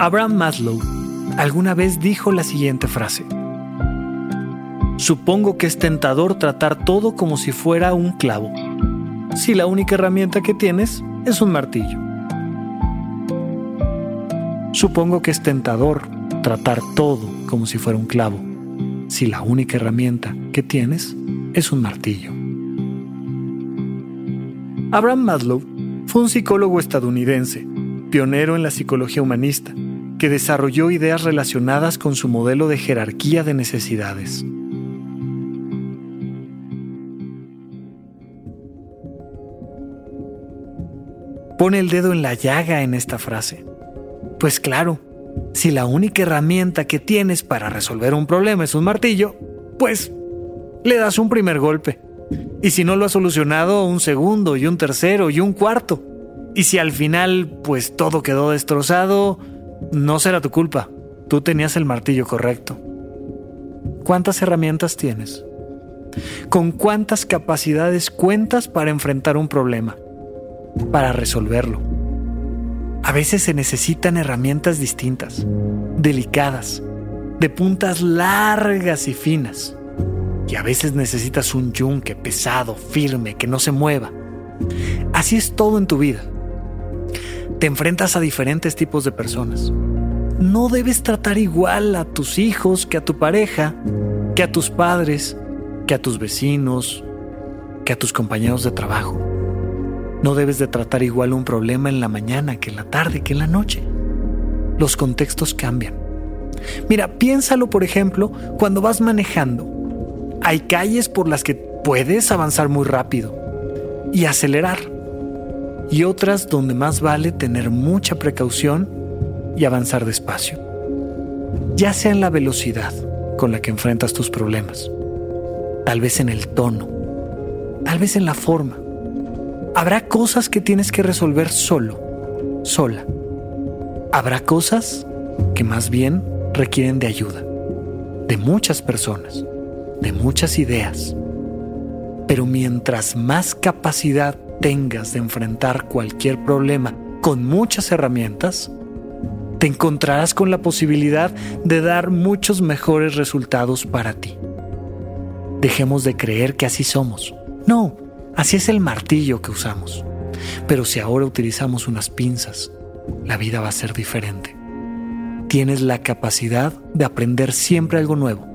Abraham Maslow alguna vez dijo la siguiente frase. Supongo que es tentador tratar todo como si fuera un clavo, si la única herramienta que tienes es un martillo. Supongo que es tentador tratar todo como si fuera un clavo, si la única herramienta que tienes es un martillo. Abraham Maslow fue un psicólogo estadounidense, pionero en la psicología humanista, que desarrolló ideas relacionadas con su modelo de jerarquía de necesidades. Pone el dedo en la llaga en esta frase. Pues claro, si la única herramienta que tienes para resolver un problema es un martillo, pues le das un primer golpe. Y si no lo has solucionado, un segundo y un tercero y un cuarto. Y si al final, pues todo quedó destrozado, no será tu culpa. Tú tenías el martillo correcto. ¿Cuántas herramientas tienes? ¿Con cuántas capacidades cuentas para enfrentar un problema? Para resolverlo. A veces se necesitan herramientas distintas, delicadas, de puntas largas y finas. Y a veces necesitas un yunque pesado, firme, que no se mueva. Así es todo en tu vida te enfrentas a diferentes tipos de personas. No debes tratar igual a tus hijos que a tu pareja, que a tus padres, que a tus vecinos, que a tus compañeros de trabajo. No debes de tratar igual un problema en la mañana que en la tarde, que en la noche. Los contextos cambian. Mira, piénsalo por ejemplo cuando vas manejando. Hay calles por las que puedes avanzar muy rápido y acelerar y otras donde más vale tener mucha precaución y avanzar despacio. Ya sea en la velocidad con la que enfrentas tus problemas, tal vez en el tono, tal vez en la forma. Habrá cosas que tienes que resolver solo, sola. Habrá cosas que más bien requieren de ayuda, de muchas personas, de muchas ideas. Pero mientras más capacidad tengas de enfrentar cualquier problema con muchas herramientas, te encontrarás con la posibilidad de dar muchos mejores resultados para ti. Dejemos de creer que así somos. No, así es el martillo que usamos. Pero si ahora utilizamos unas pinzas, la vida va a ser diferente. Tienes la capacidad de aprender siempre algo nuevo,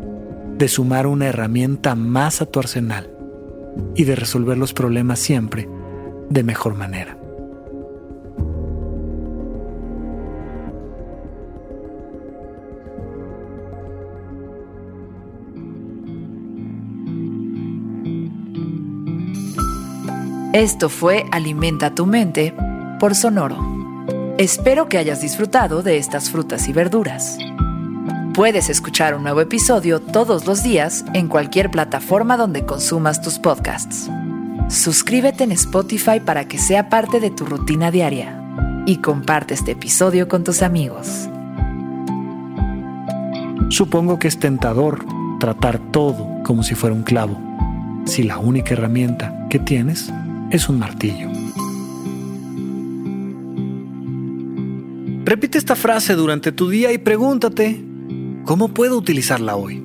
de sumar una herramienta más a tu arsenal y de resolver los problemas siempre de mejor manera. Esto fue Alimenta tu mente por Sonoro. Espero que hayas disfrutado de estas frutas y verduras. Puedes escuchar un nuevo episodio todos los días en cualquier plataforma donde consumas tus podcasts. Suscríbete en Spotify para que sea parte de tu rutina diaria y comparte este episodio con tus amigos. Supongo que es tentador tratar todo como si fuera un clavo, si la única herramienta que tienes es un martillo. Repite esta frase durante tu día y pregúntate, ¿cómo puedo utilizarla hoy?